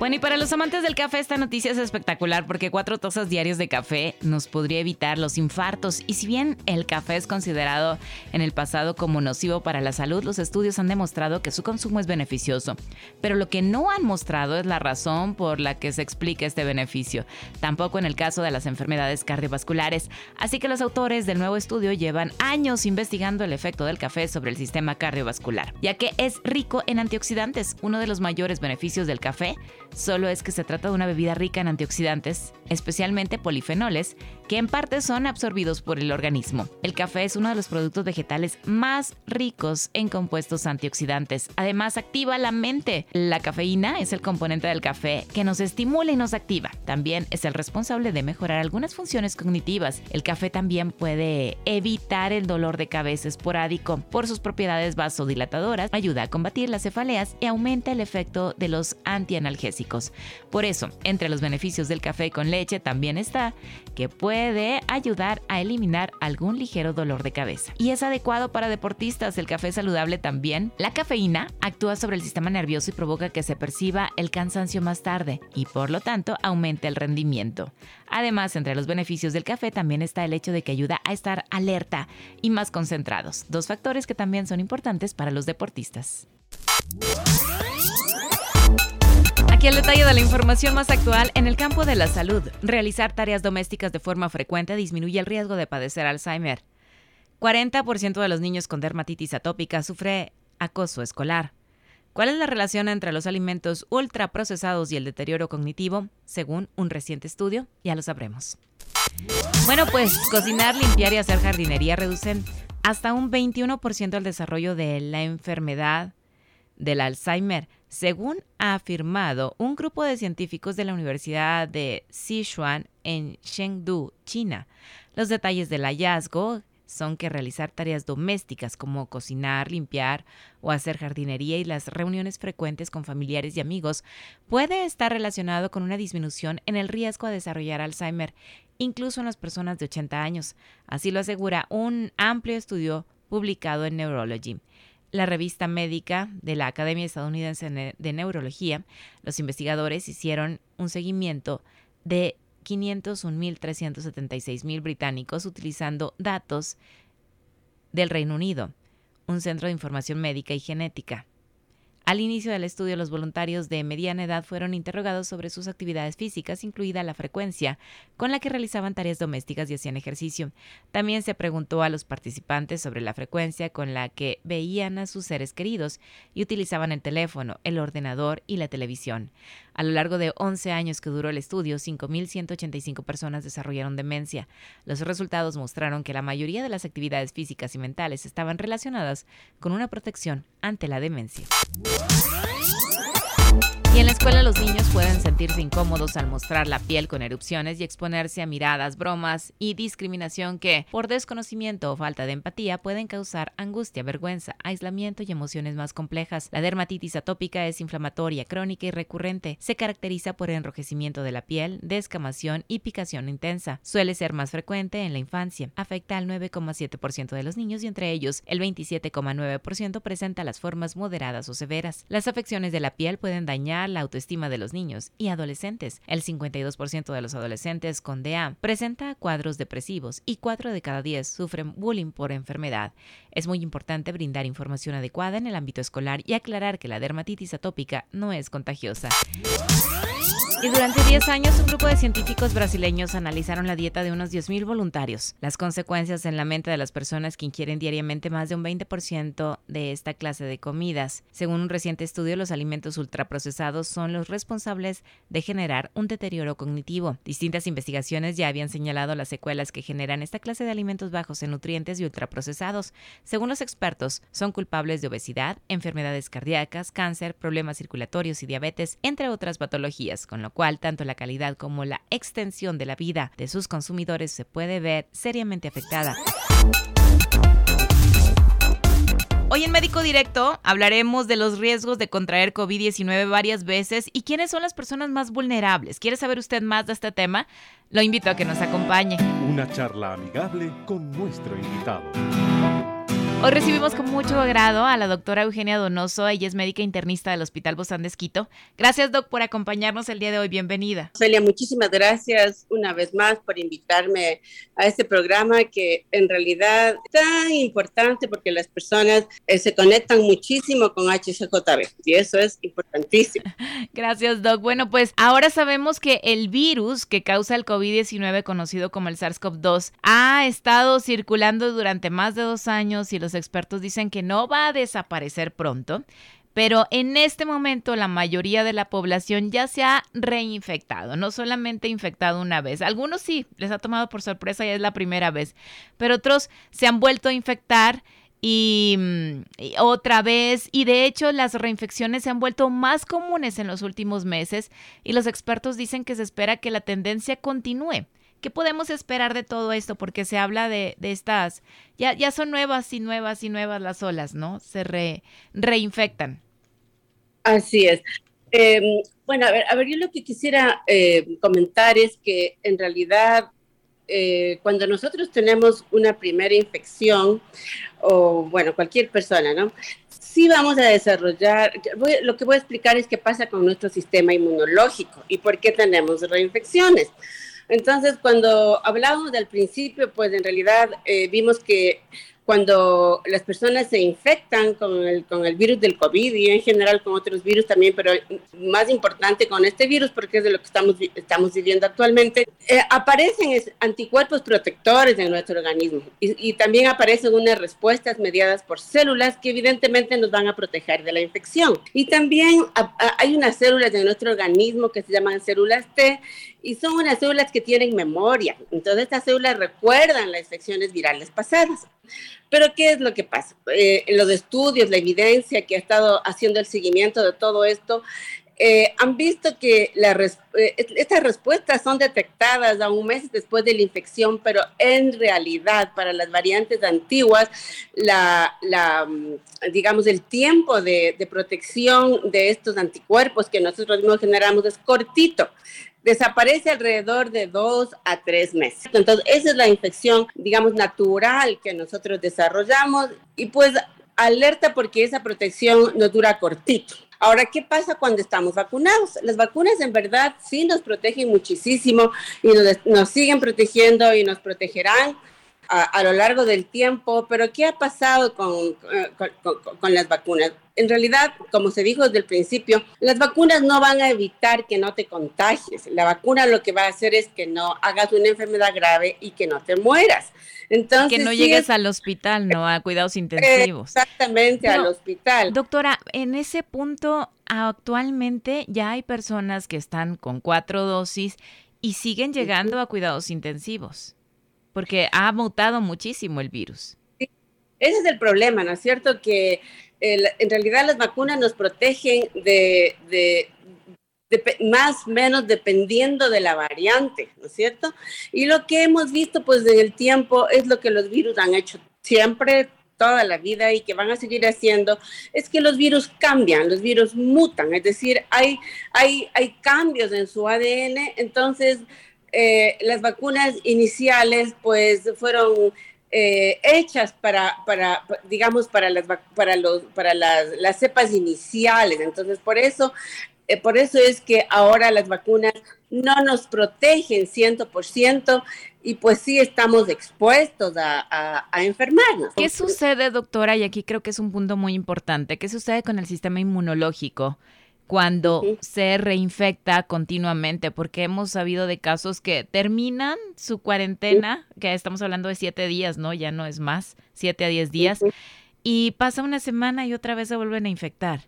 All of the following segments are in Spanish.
Bueno, y para los amantes del café esta noticia es espectacular porque cuatro tazas diarias de café nos podría evitar los infartos. Y si bien el café es considerado en el pasado como nocivo para la salud, los estudios han demostrado que su consumo es beneficioso. Pero lo que no han mostrado es la razón por la que se explica este beneficio. Tampoco en el caso de las enfermedades cardiovasculares. Así que los autores del nuevo estudio llevan años investigando el efecto del café sobre el sistema cardiovascular, ya que es rico en antioxidantes, uno de los mayores beneficios del café solo es que se trata de una bebida rica en antioxidantes, especialmente polifenoles, que en parte son absorbidos por el organismo. El café es uno de los productos vegetales más ricos en compuestos antioxidantes. Además, activa la mente. La cafeína es el componente del café que nos estimula y nos activa. También es el responsable de mejorar algunas funciones cognitivas. El café también puede evitar el dolor de cabeza esporádico por sus propiedades vasodilatadoras, ayuda a combatir las cefaleas y aumenta el efecto de los antianalgésicos. Por eso, entre los beneficios del café con leche también está que puede ayudar a eliminar algún ligero dolor de cabeza. Y es adecuado para deportistas, el café saludable también. La cafeína actúa sobre el sistema nervioso y provoca que se perciba el cansancio más tarde y por lo tanto aumenta el rendimiento. Además, entre los beneficios del café también está el hecho de que ayuda a estar alerta y más concentrados, dos factores que también son importantes para los deportistas. Aquí el detalle de la información más actual en el campo de la salud. Realizar tareas domésticas de forma frecuente disminuye el riesgo de padecer Alzheimer. 40% de los niños con dermatitis atópica sufre acoso escolar. ¿Cuál es la relación entre los alimentos ultraprocesados y el deterioro cognitivo? Según un reciente estudio, ya lo sabremos. Bueno, pues cocinar, limpiar y hacer jardinería reducen hasta un 21% el desarrollo de la enfermedad del Alzheimer, según ha afirmado un grupo de científicos de la Universidad de Sichuan en Chengdu, China. Los detalles del hallazgo son que realizar tareas domésticas como cocinar, limpiar o hacer jardinería y las reuniones frecuentes con familiares y amigos puede estar relacionado con una disminución en el riesgo a desarrollar Alzheimer, incluso en las personas de 80 años. Así lo asegura un amplio estudio publicado en Neurology la revista médica de la Academia Estadounidense de Neurología, los investigadores hicieron un seguimiento de 501.376.000 británicos utilizando datos del Reino Unido, un centro de información médica y genética. Al inicio del estudio, los voluntarios de mediana edad fueron interrogados sobre sus actividades físicas, incluida la frecuencia con la que realizaban tareas domésticas y hacían ejercicio. También se preguntó a los participantes sobre la frecuencia con la que veían a sus seres queridos y utilizaban el teléfono, el ordenador y la televisión. A lo largo de 11 años que duró el estudio, 5.185 personas desarrollaron demencia. Los resultados mostraron que la mayoría de las actividades físicas y mentales estaban relacionadas con una protección ante la demencia. Escuela los niños pueden sentirse incómodos al mostrar la piel con erupciones y exponerse a miradas, bromas y discriminación que, por desconocimiento o falta de empatía, pueden causar angustia, vergüenza, aislamiento y emociones más complejas. La dermatitis atópica es inflamatoria, crónica y recurrente. Se caracteriza por enrojecimiento de la piel, descamación y picación intensa. Suele ser más frecuente en la infancia. Afecta al 9,7% de los niños y entre ellos el 27,9% presenta las formas moderadas o severas. Las afecciones de la piel pueden dañar la autoestima de los niños y adolescentes. El 52% de los adolescentes con DA presenta cuadros depresivos y 4 de cada 10 sufren bullying por enfermedad. Es muy importante brindar información adecuada en el ámbito escolar y aclarar que la dermatitis atópica no es contagiosa. Y durante 10 años, un grupo de científicos brasileños analizaron la dieta de unos 10.000 voluntarios, las consecuencias en la mente de las personas que ingieren diariamente más de un 20% de esta clase de comidas. Según un reciente estudio, los alimentos ultraprocesados son los responsables de generar un deterioro cognitivo. Distintas investigaciones ya habían señalado las secuelas que generan esta clase de alimentos bajos en nutrientes y ultraprocesados. Según los expertos, son culpables de obesidad, enfermedades cardíacas, cáncer, problemas circulatorios y diabetes, entre otras patologías. Con lo cual tanto la calidad como la extensión de la vida de sus consumidores se puede ver seriamente afectada. Hoy en Médico Directo hablaremos de los riesgos de contraer COVID-19 varias veces y quiénes son las personas más vulnerables. ¿Quiere saber usted más de este tema? Lo invito a que nos acompañe. Una charla amigable con nuestro invitado. Hoy recibimos con mucho agrado a la doctora Eugenia Donoso, ella es médica internista del Hospital Bozán de Esquito. Gracias, doc, por acompañarnos el día de hoy. Bienvenida. Celia, muchísimas gracias una vez más por invitarme a este programa que en realidad es tan importante porque las personas eh, se conectan muchísimo con HCJB y eso es importantísimo. Gracias, doc. Bueno, pues ahora sabemos que el virus que causa el COVID-19, conocido como el SARS-CoV-2, ha estado circulando durante más de dos años y los expertos dicen que no va a desaparecer pronto, pero en este momento la mayoría de la población ya se ha reinfectado, no solamente infectado una vez. Algunos sí, les ha tomado por sorpresa y es la primera vez, pero otros se han vuelto a infectar. Y, y, otra vez, y de hecho las reinfecciones se han vuelto más comunes en los últimos meses y los expertos dicen que se espera que la tendencia continúe. ¿Qué podemos esperar de todo esto? Porque se habla de, de estas, ya, ya son nuevas y nuevas y nuevas las olas, ¿no? Se re, reinfectan. Así es. Eh, bueno, a ver, a ver, yo lo que quisiera eh, comentar es que en realidad eh, cuando nosotros tenemos una primera infección, o bueno, cualquier persona, ¿no? Sí vamos a desarrollar, voy, lo que voy a explicar es qué pasa con nuestro sistema inmunológico y por qué tenemos reinfecciones. Entonces, cuando hablábamos del principio, pues en realidad eh, vimos que cuando las personas se infectan con el, con el virus del COVID y en general con otros virus también, pero más importante con este virus porque es de lo que estamos, estamos viviendo actualmente, eh, aparecen anticuerpos protectores en nuestro organismo y, y, también aparecen unas respuestas mediadas por células que evidentemente nos van a proteger de la infección. Y también a, a, hay unas células en nuestro organismo que se llaman células T y son unas células que tienen memoria. Entonces estas células recuerdan las infecciones virales pasadas. Pero ¿qué es lo que pasa? Eh, los estudios, la evidencia que ha estado haciendo el seguimiento de todo esto, eh, han visto que la res eh, estas respuestas son detectadas a un mes después de la infección, pero en realidad para las variantes antiguas, la, la digamos, el tiempo de, de protección de estos anticuerpos que nosotros mismos generamos es cortito desaparece alrededor de dos a tres meses. Entonces, esa es la infección, digamos, natural que nosotros desarrollamos y pues alerta porque esa protección nos dura cortito. Ahora, ¿qué pasa cuando estamos vacunados? Las vacunas en verdad sí nos protegen muchísimo y nos, nos siguen protegiendo y nos protegerán a, a, lo largo del tiempo, pero ¿qué ha pasado con, con, con, con, las vacunas? En realidad, como se dijo desde el principio, las vacunas no van a evitar que no te contagies. La vacuna lo que va a hacer es que no hagas una enfermedad grave y que no te mueras. Entonces, que no llegues es, al hospital, ¿no? A cuidados intensivos. Exactamente, al hospital. Doctora, en ese punto, actualmente ya hay personas que están con cuatro dosis y siguen llegando a cuidados intensivos porque ha mutado muchísimo el virus. Sí, ese es el problema, ¿no es cierto? Que el, en realidad las vacunas nos protegen de, de, más menos dependiendo de la variante, ¿no es cierto? Y lo que hemos visto pues en el tiempo es lo que los virus han hecho siempre, toda la vida y que van a seguir haciendo, es que los virus cambian, los virus mutan, es decir, hay, hay, hay cambios en su ADN, entonces eh, las vacunas iniciales pues fueron eh, hechas para, para, digamos, para las, para los, para las, las cepas iniciales. Entonces, por eso, eh, por eso es que ahora las vacunas no nos protegen 100% y pues sí estamos expuestos a, a, a, enfermarnos. ¿Qué sucede, doctora? Y aquí creo que es un punto muy importante. ¿Qué sucede con el sistema inmunológico? Cuando se reinfecta continuamente, porque hemos sabido de casos que terminan su cuarentena, que estamos hablando de siete días, ¿no? Ya no es más, siete a diez días, y pasa una semana y otra vez se vuelven a infectar.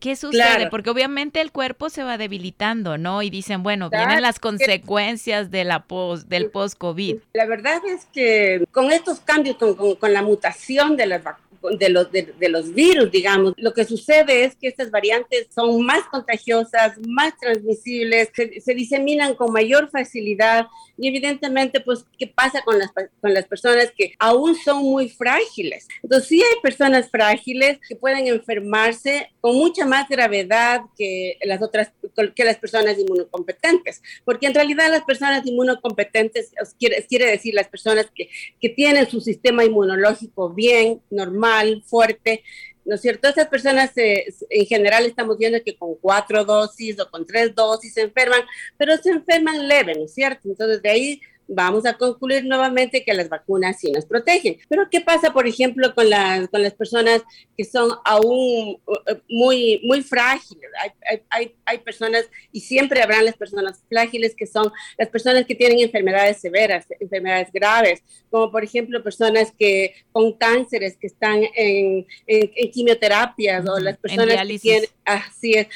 ¿Qué sucede? Claro. Porque obviamente el cuerpo se va debilitando, ¿no? Y dicen, bueno, claro. vienen las consecuencias de la post, del post-COVID. La verdad es que con estos cambios, con, con, con la mutación de las vacunas, de los, de, los virus, digamos. Lo que sucede es que estas variantes son más contagiosas, más transmisibles, se, se diseminan con mayor facilidad y evidentemente, pues, ¿qué pasa con las, con las personas que aún son muy frágiles? Entonces, sí hay personas frágiles que pueden enfermarse con mucha más gravedad que las otras, que las personas inmunocompetentes, porque en realidad las personas inmunocompetentes quiere, quiere decir las personas que, que tienen su sistema inmunológico bien, normal, fuerte, ¿no es cierto? Esas personas en general estamos viendo que con cuatro dosis o con tres dosis se enferman, pero se enferman leve, ¿no es cierto? Entonces de ahí vamos a concluir nuevamente que las vacunas sí nos protegen. Pero ¿qué pasa, por ejemplo, con las, con las personas que son aún eh, muy, muy frágiles? Hay, hay, hay personas, y siempre habrán las personas frágiles, que son las personas que tienen enfermedades severas, enfermedades graves, como por ejemplo personas que con cánceres que están en, en, quimioterapias o las personas que tienen, así es,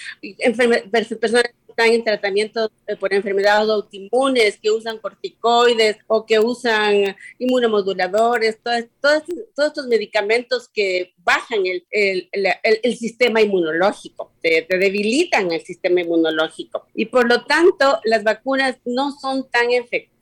personas están en tratamiento eh, por enfermedades autoinmunes, que usan corticoides o que usan inmunomoduladores, todos, todos, estos medicamentos que bajan el, el, el, sistema inmunológico, te, te, debilitan el sistema inmunológico. Y por lo tanto, las vacunas no son tan efectivas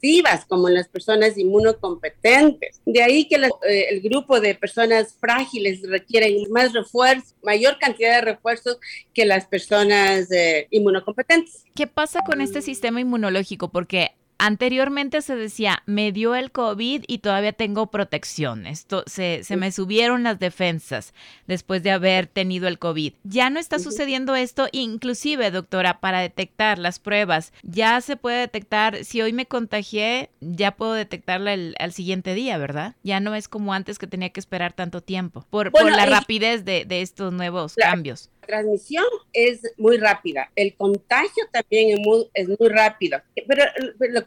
como las personas inmunocompetentes. De ahí que eh, el grupo de personas frágiles requieren más refuerzo, mayor cantidad de refuerzos que las personas eh, inmunocompetentes. ¿Qué pasa con este sistema inmunológico? Porque Anteriormente se decía, me dio el COVID y todavía tengo protección. Esto se, se, me subieron las defensas después de haber tenido el COVID. Ya no está sucediendo esto, inclusive, doctora, para detectar las pruebas. Ya se puede detectar, si hoy me contagié, ya puedo detectarla el, al siguiente día, ¿verdad? Ya no es como antes que tenía que esperar tanto tiempo por, por la rapidez de, de, estos nuevos cambios transmisión es muy rápida, el contagio también es muy, es muy rápido, pero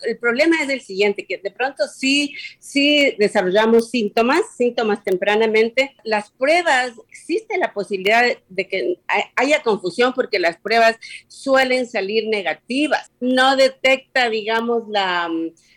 el, problema es el siguiente, que de pronto sí, sí desarrollamos síntomas, síntomas tempranamente, las pruebas, existe la posibilidad de que haya confusión porque las pruebas suelen salir negativas, no detecta, digamos, la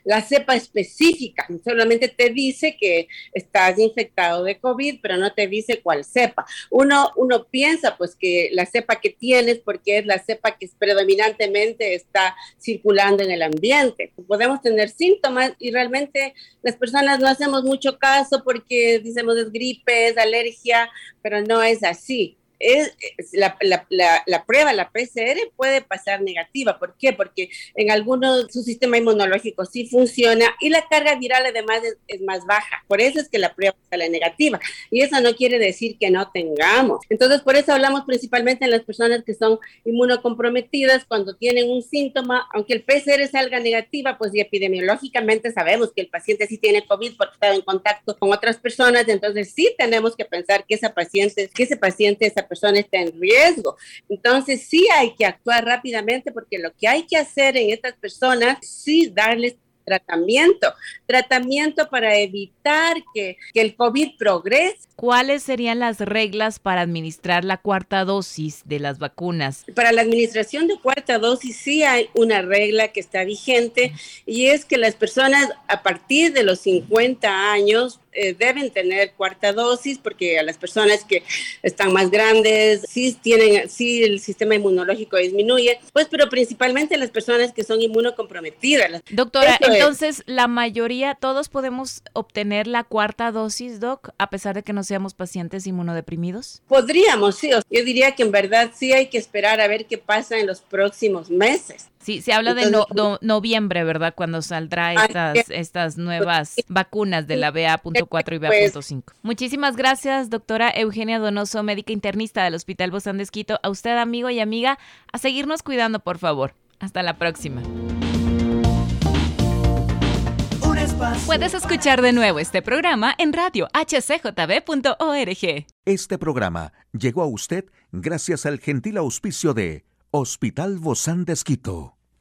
la cepa específica, solamente te dice que estás infectado de COVID, pero no te dice cuál cepa. Uno, uno piensa pues que la cepa que tienes, porque es la cepa que predominantemente está circulando en el ambiente. Podemos tener síntomas y realmente las personas no hacemos mucho caso porque decimos es gripe, es alergia, pero no es así es, la, la, la, prueba, la PCR, puede pasar negativa. ¿Por qué? Porque en algunos su sistema inmunológico sí funciona y la carga viral además es, más baja. Por eso es que la prueba sale negativa. Y eso no quiere decir que no tengamos. Entonces, por eso hablamos principalmente en las personas que son inmunocomprometidas cuando tienen un síntoma, aunque el PCR salga negativa, pues y epidemiológicamente sabemos que el paciente sí tiene COVID porque está en contacto con otras personas. Entonces, sí tenemos que pensar que esa paciente, que ese paciente, esa persona está en riesgo. Entonces sí hay que actuar rápidamente porque lo que hay que hacer en estas personas, sí darles tratamiento, tratamiento para evitar que, que, el COVID progrese. ¿Cuáles serían las reglas para administrar la cuarta dosis de las vacunas? Para la administración de cuarta dosis sí hay una regla que está vigente y es que las personas a partir de los 50 años eh, deben tener cuarta dosis porque a las personas que están más grandes sí tienen, sí el sistema inmunológico disminuye, pues pero principalmente las personas que son inmunocomprometidas. Doctora, entonces la mayoría, todos podemos obtener la cuarta dosis, doc, a pesar de que no seamos pacientes inmunodeprimidos. Podríamos, sí, yo diría que en verdad sí hay que esperar a ver qué pasa en los próximos meses. Sí, se habla de noviembre, ¿verdad? Cuando saldrá estas, estas nuevas vacunas de la BA.4 y BA.5. Muchísimas gracias, doctora Eugenia Donoso, médica internista del Hospital Bozán de Esquito. A usted, amigo y amiga, a seguirnos cuidando, por favor. Hasta la próxima. Puedes escuchar de nuevo este programa en radio hcjb.org. Este programa llegó a usted gracias al gentil auspicio de Hospital Bozán de Esquito,